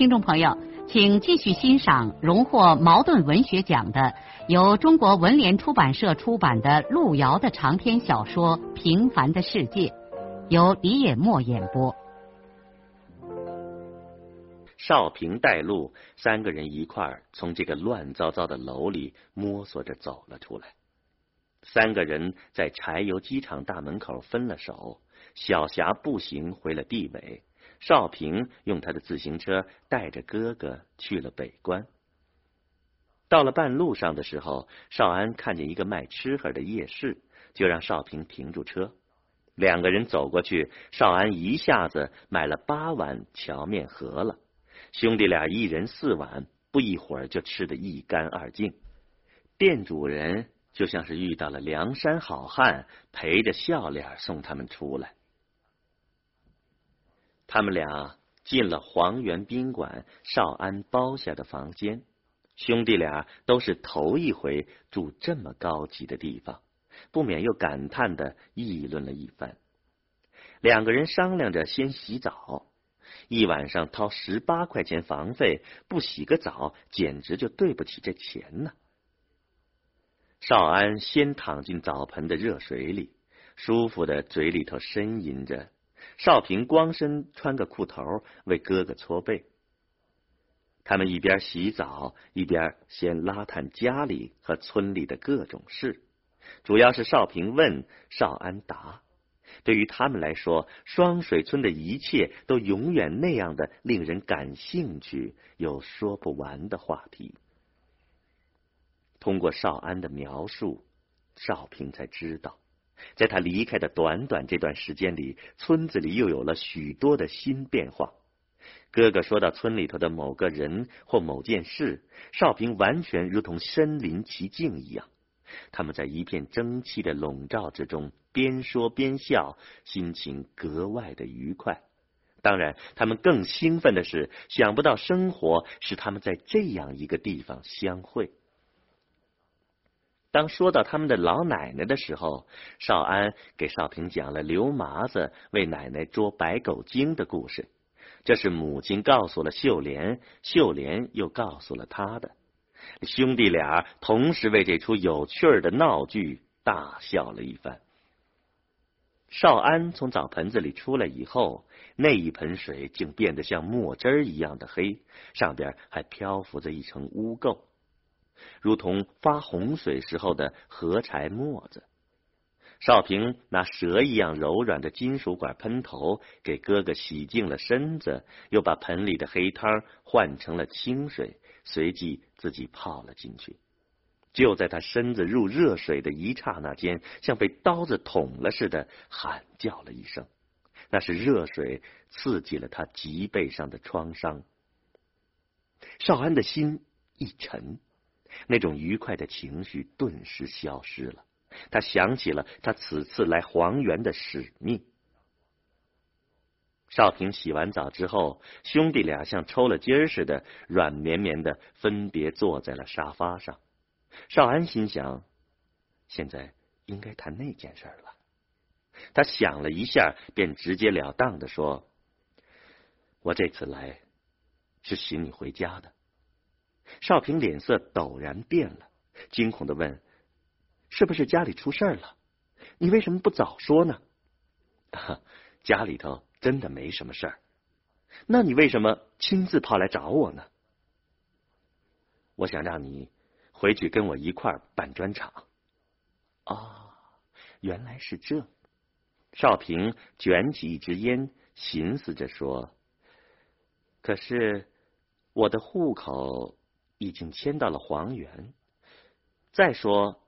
听众朋友，请继续欣赏荣获茅盾文学奖的、由中国文联出版社出版的路遥的长篇小说《平凡的世界》，由李野墨演播。少平带路，三个人一块儿从这个乱糟糟的楼里摸索着走了出来。三个人在柴油机厂大门口分了手，小霞步行回了地委。少平用他的自行车带着哥哥去了北关。到了半路上的时候，少安看见一个卖吃喝的夜市，就让少平停住车。两个人走过去，少安一下子买了八碗荞面饸饹，兄弟俩一人四碗，不一会儿就吃得一干二净。店主人就像是遇到了梁山好汉，陪着笑脸送他们出来。他们俩进了黄源宾馆少安包下的房间，兄弟俩都是头一回住这么高级的地方，不免又感叹的议论了一番。两个人商量着先洗澡，一晚上掏十八块钱房费，不洗个澡简直就对不起这钱呢。少安先躺进澡盆的热水里，舒服的嘴里头呻吟着。少平光身穿个裤头为哥哥搓背，他们一边洗澡一边先拉探家里和村里的各种事，主要是少平问，少安答。对于他们来说，双水村的一切都永远那样的令人感兴趣，有说不完的话题。通过少安的描述，少平才知道。在他离开的短短这段时间里，村子里又有了许多的新变化。哥哥说到村里头的某个人或某件事，少平完全如同身临其境一样。他们在一片蒸汽的笼罩之中，边说边笑，心情格外的愉快。当然，他们更兴奋的是，想不到生活使他们在这样一个地方相会。当说到他们的老奶奶的时候，少安给少平讲了刘麻子为奶奶捉白狗精的故事。这是母亲告诉了秀莲，秀莲又告诉了他的兄弟俩，同时为这出有趣儿的闹剧大笑了一番。少安从澡盆子里出来以后，那一盆水竟变得像墨汁儿一样的黑，上边还漂浮着一层污垢。如同发洪水时候的河柴沫子，少平拿蛇一样柔软的金属管喷头给哥哥洗净了身子，又把盆里的黑汤换成了清水，随即自己泡了进去。就在他身子入热水的一刹那间，像被刀子捅了似的，喊叫了一声。那是热水刺激了他脊背上的创伤。少安的心一沉。那种愉快的情绪顿时消失了。他想起了他此次来黄原的使命。少平洗完澡之后，兄弟俩像抽了筋儿似的，软绵绵的分别坐在了沙发上。少安心想，现在应该谈那件事了。他想了一下，便直截了当的说：“我这次来是寻你回家的。”少平脸色陡然变了，惊恐的问：“是不是家里出事了？你为什么不早说呢？”“家里头真的没什么事儿。”“那你为什么亲自跑来找我呢？”“我想让你回去跟我一块儿办砖厂。”“啊，原来是这。”少平卷起一支烟，寻思着说：“可是我的户口……”已经迁到了黄原。再说，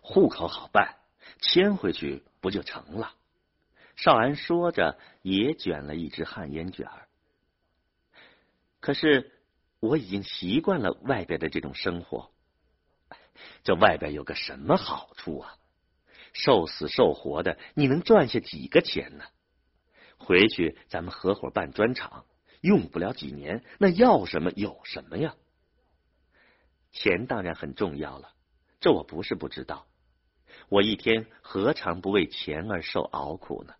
户口好办，迁回去不就成了？少安说着，也卷了一支旱烟卷儿。可是我已经习惯了外边的这种生活。这外边有个什么好处啊？受死受活的，你能赚下几个钱呢？回去咱们合伙办砖厂，用不了几年，那要什么有什么呀？钱当然很重要了，这我不是不知道。我一天何尝不为钱而受熬苦呢？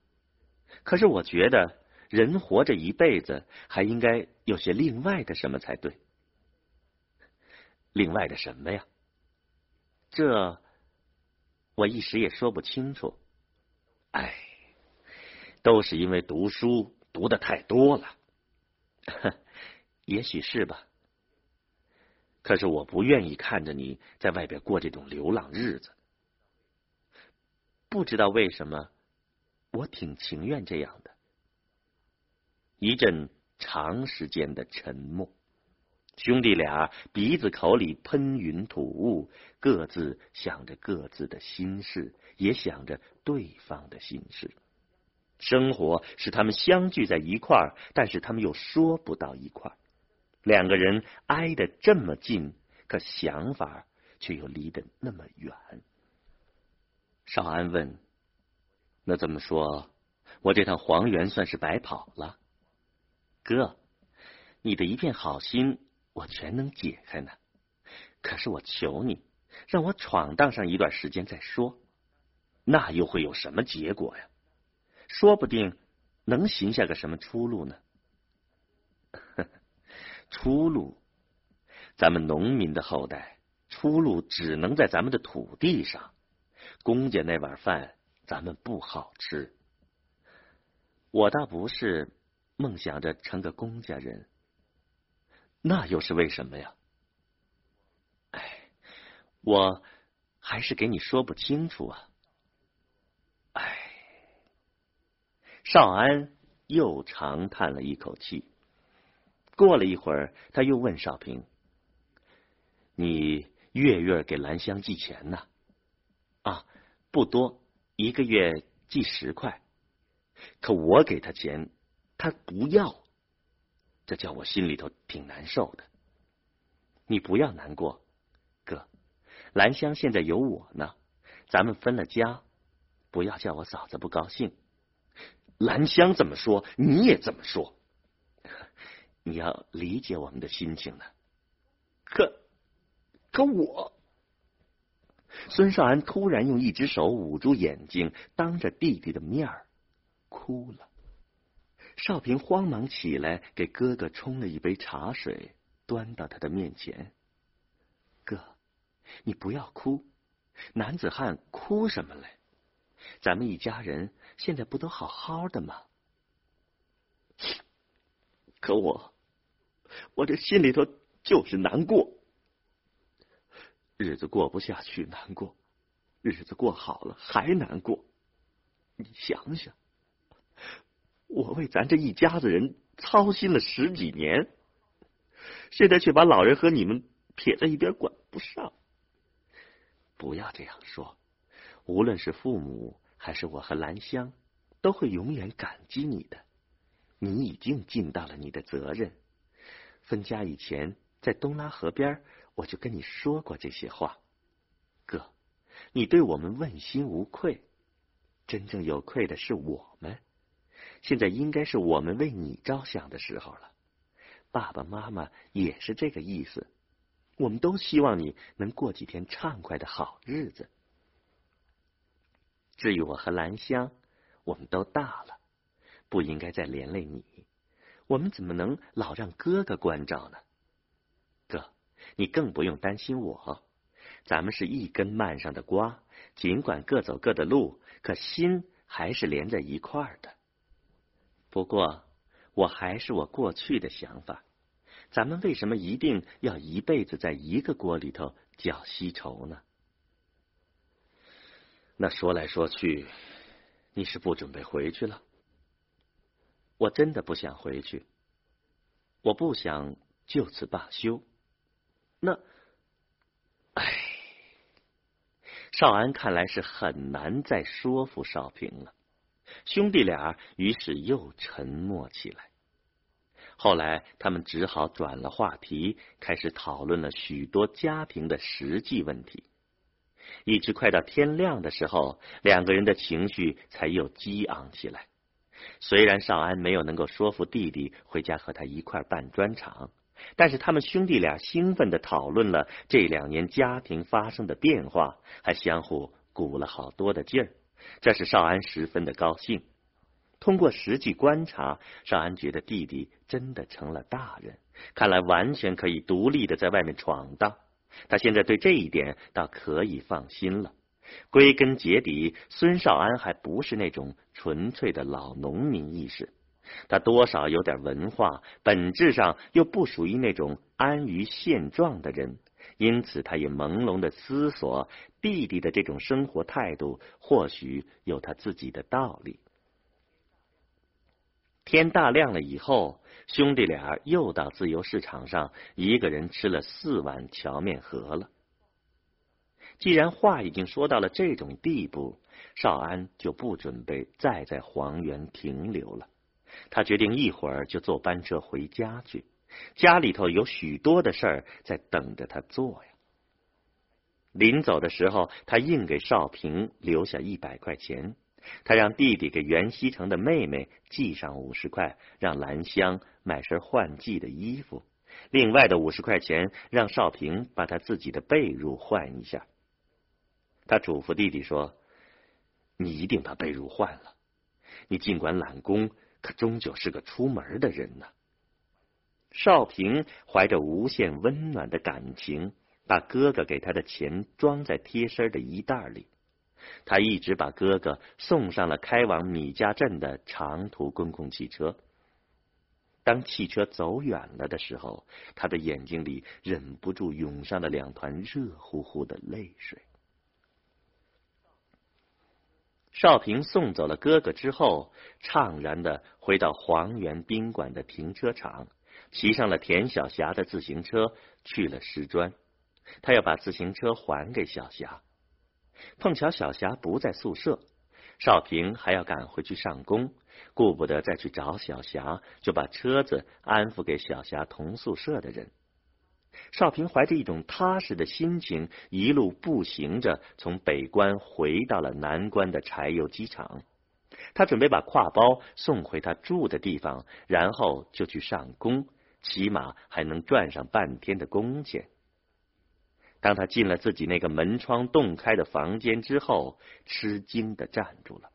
可是我觉得，人活着一辈子，还应该有些另外的什么才对。另外的什么呀？这我一时也说不清楚。哎，都是因为读书读的太多了，也许是吧。可是我不愿意看着你在外边过这种流浪日子。不知道为什么，我挺情愿这样的。一阵长时间的沉默，兄弟俩鼻子口里喷云吐雾，各自想着各自的心事，也想着对方的心事。生活使他们相聚在一块儿，但是他们又说不到一块儿。两个人挨得这么近，可想法却又离得那么远。少安问：“那这么说，我这趟黄原算是白跑了？哥，你的一片好心，我全能解开呢。可是我求你，让我闯荡上一段时间再说。那又会有什么结果呀？说不定能寻下个什么出路呢？出路，咱们农民的后代，出路只能在咱们的土地上。”公家那碗饭，咱们不好吃。我倒不是梦想着成个公家人，那又是为什么呀？哎，我还是给你说不清楚啊。哎，少安又长叹了一口气。过了一会儿，他又问少平：“你月月给兰香寄钱呢？”啊，不多，一个月寄十块。可我给他钱，他不要，这叫我心里头挺难受的。你不要难过，哥，兰香现在有我呢，咱们分了家，不要叫我嫂子不高兴。兰香怎么说，你也怎么说，你要理解我们的心情呢。可，可我。孙少安突然用一只手捂住眼睛，当着弟弟的面儿哭了。少平慌忙起来，给哥哥冲了一杯茶水，端到他的面前。哥，你不要哭，男子汉哭什么嘞？咱们一家人现在不都好好的吗？可我，我这心里头就是难过。日子过不下去，难过；日子过好了，还难过。你想想，我为咱这一家子人操心了十几年，现在却把老人和你们撇在一边，管不上。不要这样说，无论是父母还是我和兰香，都会永远感激你的。你已经尽到了你的责任。分家以前，在东拉河边。我就跟你说过这些话，哥，你对我们问心无愧，真正有愧的是我们。现在应该是我们为你着想的时候了。爸爸妈妈也是这个意思，我们都希望你能过几天畅快的好日子。至于我和兰香，我们都大了，不应该再连累你。我们怎么能老让哥哥关照呢？哥你更不用担心我，咱们是一根蔓上的瓜，尽管各走各的路，可心还是连在一块儿的。不过，我还是我过去的想法，咱们为什么一定要一辈子在一个锅里头搅稀稠呢？那说来说去，你是不准备回去了？我真的不想回去，我不想就此罢休。那，唉，少安看来是很难再说服少平了。兄弟俩于是又沉默起来。后来，他们只好转了话题，开始讨论了许多家庭的实际问题。一直快到天亮的时候，两个人的情绪才又激昂起来。虽然少安没有能够说服弟弟回家和他一块办砖厂，但是他们兄弟俩兴奋的讨论了这两年家庭发生的变化，还相互鼓了好多的劲儿，这使少安十分的高兴。通过实际观察，少安觉得弟弟真的成了大人，看来完全可以独立的在外面闯荡。他现在对这一点倒可以放心了。归根结底，孙少安还不是那种纯粹的老农民意识，他多少有点文化，本质上又不属于那种安于现状的人，因此他也朦胧的思索，弟弟的这种生活态度或许有他自己的道理。天大亮了以后，兄弟俩又到自由市场上，一个人吃了四碗荞面盒了。既然话已经说到了这种地步，少安就不准备再在黄原停留了。他决定一会儿就坐班车回家去，家里头有许多的事儿在等着他做呀。临走的时候，他硬给少平留下一百块钱。他让弟弟给袁希成的妹妹寄上五十块，让兰香买身换季的衣服。另外的五十块钱，让少平把他自己的被褥换一下。他嘱咐弟弟说：“你一定把被褥换了。你尽管懒工，可终究是个出门的人呢。”少平怀着无限温暖的感情，把哥哥给他的钱装在贴身的衣袋里。他一直把哥哥送上了开往米家镇的长途公共汽车。当汽车走远了的时候，他的眼睛里忍不住涌上了两团热乎乎的泪水。少平送走了哥哥之后，怅然的回到黄源宾馆的停车场，骑上了田小霞的自行车去了石砖。他要把自行车还给小霞。碰巧小霞不在宿舍，少平还要赶回去上工，顾不得再去找小霞，就把车子安抚给小霞同宿舍的人。少平怀着一种踏实的心情，一路步行着从北关回到了南关的柴油机厂。他准备把挎包送回他住的地方，然后就去上工，起码还能赚上半天的工钱。当他进了自己那个门窗洞开的房间之后，吃惊的站住了。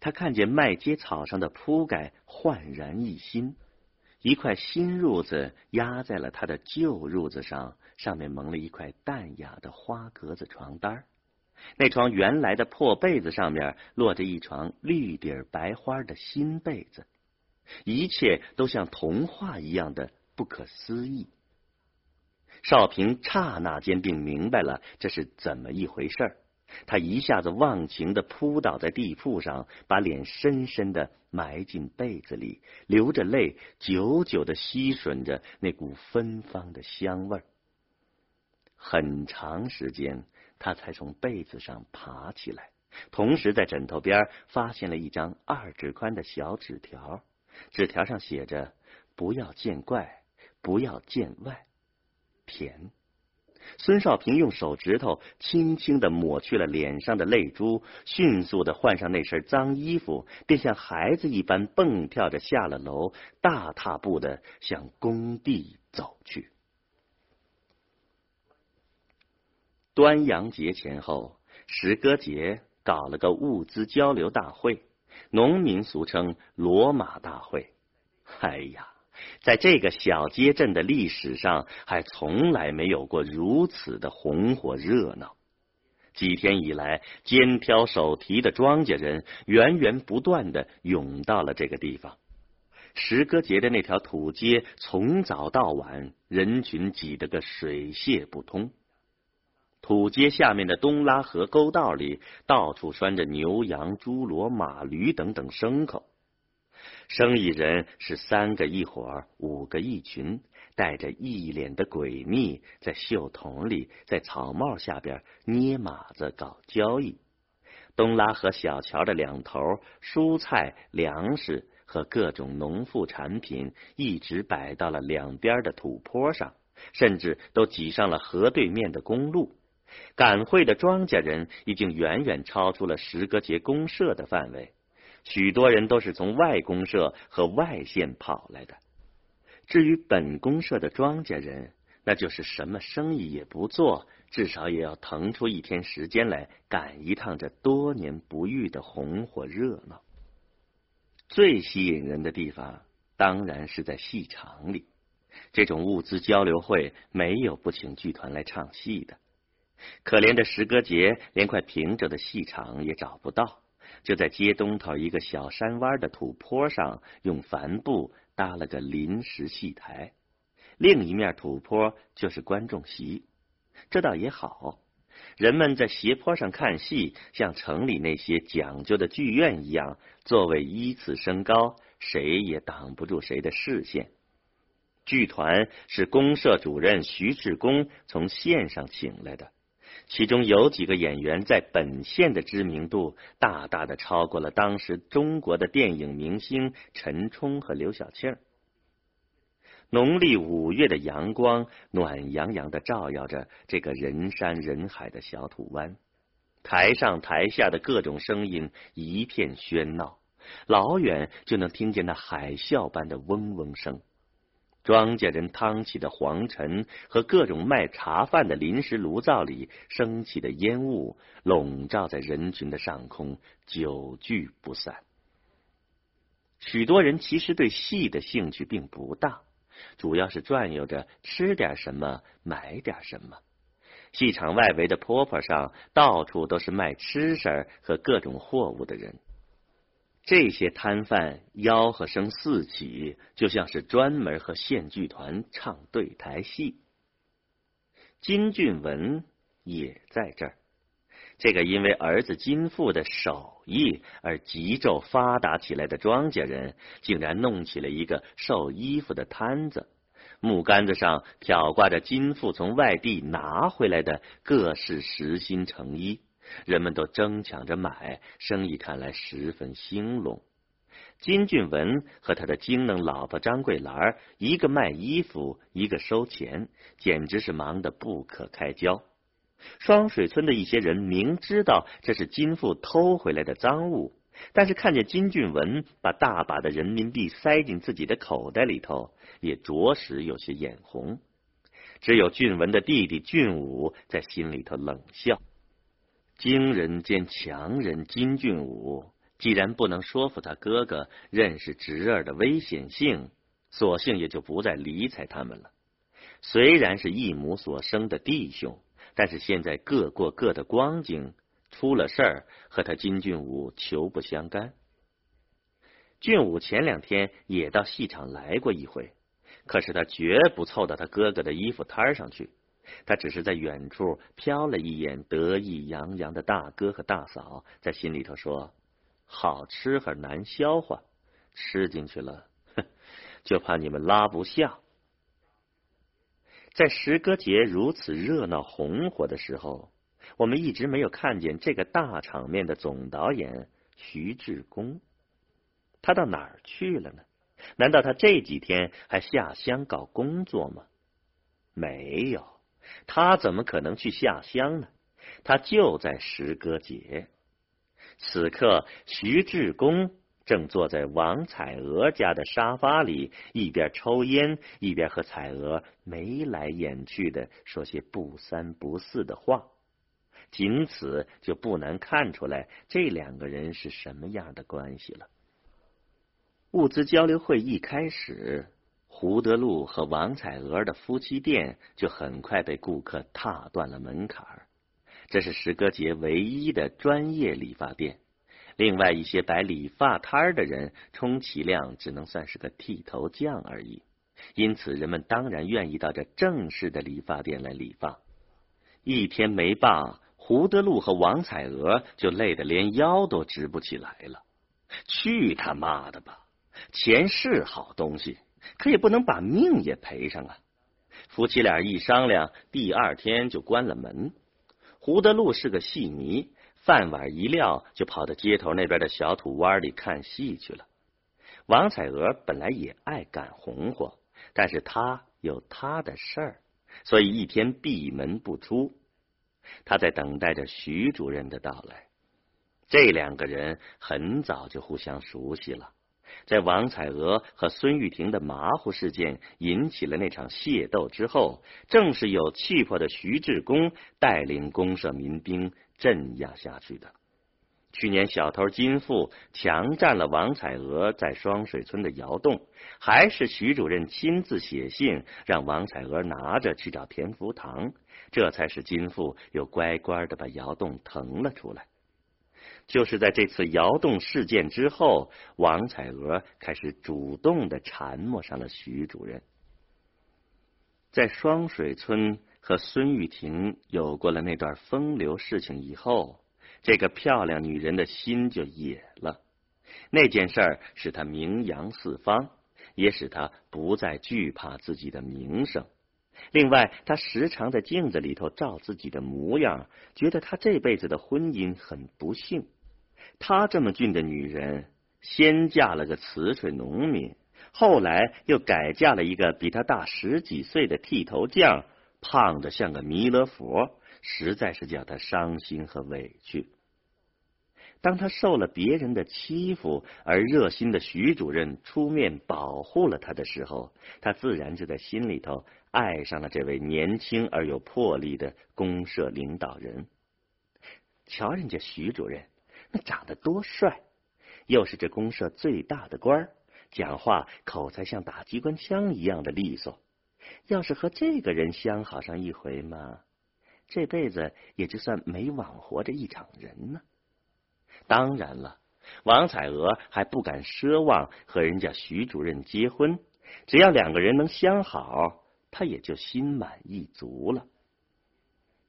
他看见麦秸草上的铺盖焕然一新，一块新褥子压在了他的旧褥子上，上面蒙了一块淡雅的花格子床单那床原来的破被子上面落着一床绿底白花的新被子，一切都像童话一样的不可思议。少平刹那间便明白了这是怎么一回事儿，他一下子忘情的扑倒在地铺上，把脸深深的埋进被子里，流着泪，久久的吸吮着那股芬芳的香味儿。很长时间，他才从被子上爬起来，同时在枕头边发现了一张二指宽的小纸条，纸条上写着：“不要见怪，不要见外。”甜。孙少平用手指头轻轻的抹去了脸上的泪珠，迅速的换上那身脏衣服，便像孩子一般蹦跳着下了楼，大踏步的向工地走去。端阳节前后，石歌节搞了个物资交流大会，农民俗称“罗马大会”。哎呀！在这个小街镇的历史上，还从来没有过如此的红火热闹。几天以来，肩挑手提的庄稼人源源不断的涌到了这个地方。石歌节的那条土街，从早到晚，人群挤得个水泄不通。土街下面的东拉河沟道里，到处拴着牛羊、猪骡、马驴等等牲口。生意人是三个一伙儿，五个一群，带着一脸的诡秘，在袖筒里，在草帽下边捏马子搞交易。东拉河小桥的两头，蔬菜、粮食和各种农副产品一直摆到了两边的土坡上，甚至都挤上了河对面的公路。赶会的庄稼人已经远远超出了石歌节公社的范围，许多人都是从外公社和外县跑来的。至于本公社的庄稼人，那就是什么生意也不做，至少也要腾出一天时间来赶一趟这多年不遇的红火热闹。最吸引人的地方，当然是在戏场里。这种物资交流会没有不请剧团来唱戏的。可怜的石歌节连块平整的戏场也找不到，就在街东头一个小山弯的土坡上，用帆布搭了个临时戏台，另一面土坡就是观众席。这倒也好，人们在斜坡上看戏，像城里那些讲究的剧院一样，座位依次升高，谁也挡不住谁的视线。剧团是公社主任徐志公从县上请来的。其中有几个演员在本县的知名度大大的超过了当时中国的电影明星陈冲和刘晓庆。农历五月的阳光暖洋洋的照耀着这个人山人海的小土湾，台上台下的各种声音一片喧闹，老远就能听见那海啸般的嗡嗡声。庄稼人趟起的黄尘和各种卖茶饭的临时炉灶里升起的烟雾，笼罩在人群的上空，久聚不散。许多人其实对戏的兴趣并不大，主要是转悠着吃点什么，买点什么。戏场外围的坡坡上，到处都是卖吃食和各种货物的人。这些摊贩吆喝声四起，就像是专门和县剧团唱对台戏。金俊文也在这儿。这个因为儿子金富的手艺而急骤发达起来的庄稼人，竟然弄起了一个售衣服的摊子，木杆子上挑挂着金富从外地拿回来的各式实心成衣。人们都争抢着买，生意看来十分兴隆。金俊文和他的精能老婆张桂兰，一个卖衣服，一个收钱，简直是忙得不可开交。双水村的一些人明知道这是金富偷回来的赃物，但是看见金俊文把大把的人民币塞进自己的口袋里头，也着实有些眼红。只有俊文的弟弟俊武在心里头冷笑。惊人兼强人金俊武，既然不能说服他哥哥认识侄儿的危险性，索性也就不再理睬他们了。虽然是一母所生的弟兄，但是现在各过各的光景，出了事儿和他金俊武求不相干。俊武前两天也到戏场来过一回，可是他绝不凑到他哥哥的衣服摊上去。他只是在远处瞟了一眼得意洋洋的大哥和大嫂，在心里头说：“好吃和难消化，吃进去了，哼，就怕你们拉不下。”在石歌节如此热闹红火的时候，我们一直没有看见这个大场面的总导演徐志功，他到哪儿去了呢？难道他这几天还下乡搞工作吗？没有。他怎么可能去下乡呢？他就在石歌节。此刻，徐志公正坐在王彩娥家的沙发里，一边抽烟，一边和彩娥眉来眼去的说些不三不四的话。仅此就不难看出来，这两个人是什么样的关系了。物资交流会一开始。胡德禄和王彩娥的夫妻店就很快被顾客踏断了门槛儿。这是石歌节唯一的专业理发店。另外一些摆理发摊儿的人，充其量只能算是个剃头匠而已。因此，人们当然愿意到这正式的理发店来理发。一天没罢，胡德禄和王彩娥就累得连腰都直不起来了。去他妈的吧！钱是好东西。可也不能把命也赔上啊！夫妻俩一商量，第二天就关了门。胡德禄是个戏迷，饭碗一撂，就跑到街头那边的小土湾里看戏去了。王彩娥本来也爱赶红火，但是她有她的事儿，所以一天闭门不出。她在等待着徐主任的到来。这两个人很早就互相熟悉了。在王彩娥和孙玉婷的马虎事件引起了那场械斗之后，正是有气魄的徐志公带领公社民兵镇压下去的。去年小偷金富强占了王彩娥在双水村的窑洞，还是徐主任亲自写信让王彩娥拿着去找田福堂，这才使金富又乖乖的把窑洞腾了出来。就是在这次窑洞事件之后，王彩娥开始主动的缠磨上了徐主任。在双水村和孙玉婷有过了那段风流事情以后，这个漂亮女人的心就野了。那件事儿使她名扬四方，也使她不再惧怕自己的名声。另外，她时常在镜子里头照自己的模样，觉得她这辈子的婚姻很不幸。她这么俊的女人，先嫁了个瓷水农民，后来又改嫁了一个比她大十几岁的剃头匠，胖的像个弥勒佛，实在是叫她伤心和委屈。当她受了别人的欺负，而热心的徐主任出面保护了她的时候，她自然就在心里头爱上了这位年轻而有魄力的公社领导人。瞧人家徐主任。那长得多帅，又是这公社最大的官儿，讲话口才像打机关枪一样的利索。要是和这个人相好上一回嘛，这辈子也就算没枉活着一场人呢。当然了，王彩娥还不敢奢望和人家徐主任结婚，只要两个人能相好，她也就心满意足了。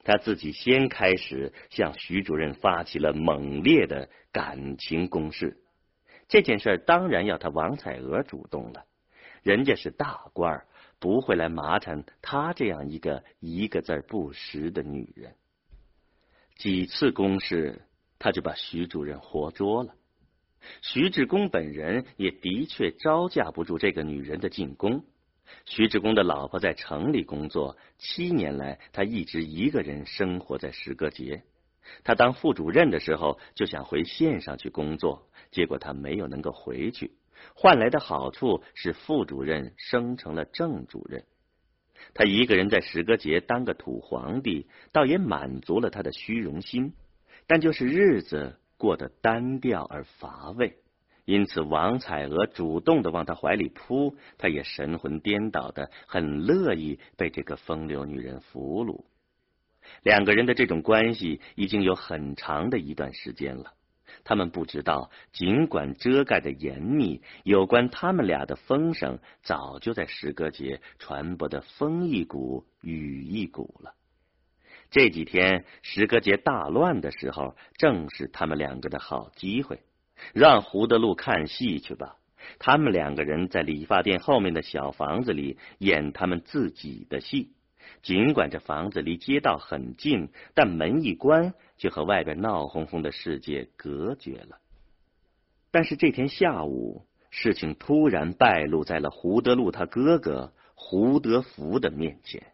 他自己先开始向徐主任发起了猛烈的感情攻势，这件事当然要他王彩娥主动了。人家是大官儿，不会来麻烦他这样一个一个字不识的女人。几次攻势，他就把徐主任活捉了。徐志公本人也的确招架不住这个女人的进攻。徐志公的老婆在城里工作，七年来他一直一个人生活在石阁节。他当副主任的时候就想回县上去工作，结果他没有能够回去，换来的好处是副主任升成了正主任。他一个人在石阁节当个土皇帝，倒也满足了他的虚荣心，但就是日子过得单调而乏味。因此，王彩娥主动的往他怀里扑，他也神魂颠倒的，很乐意被这个风流女人俘虏。两个人的这种关系已经有很长的一段时间了。他们不知道，尽管遮盖的严密，有关他们俩的风声早就在石歌节传播的风一股雨一股了。这几天石歌节大乱的时候，正是他们两个的好机会。让胡德禄看戏去吧。他们两个人在理发店后面的小房子里演他们自己的戏。尽管这房子离街道很近，但门一关就和外边闹哄哄的世界隔绝了。但是这天下午，事情突然败露在了胡德禄他哥哥胡德福的面前。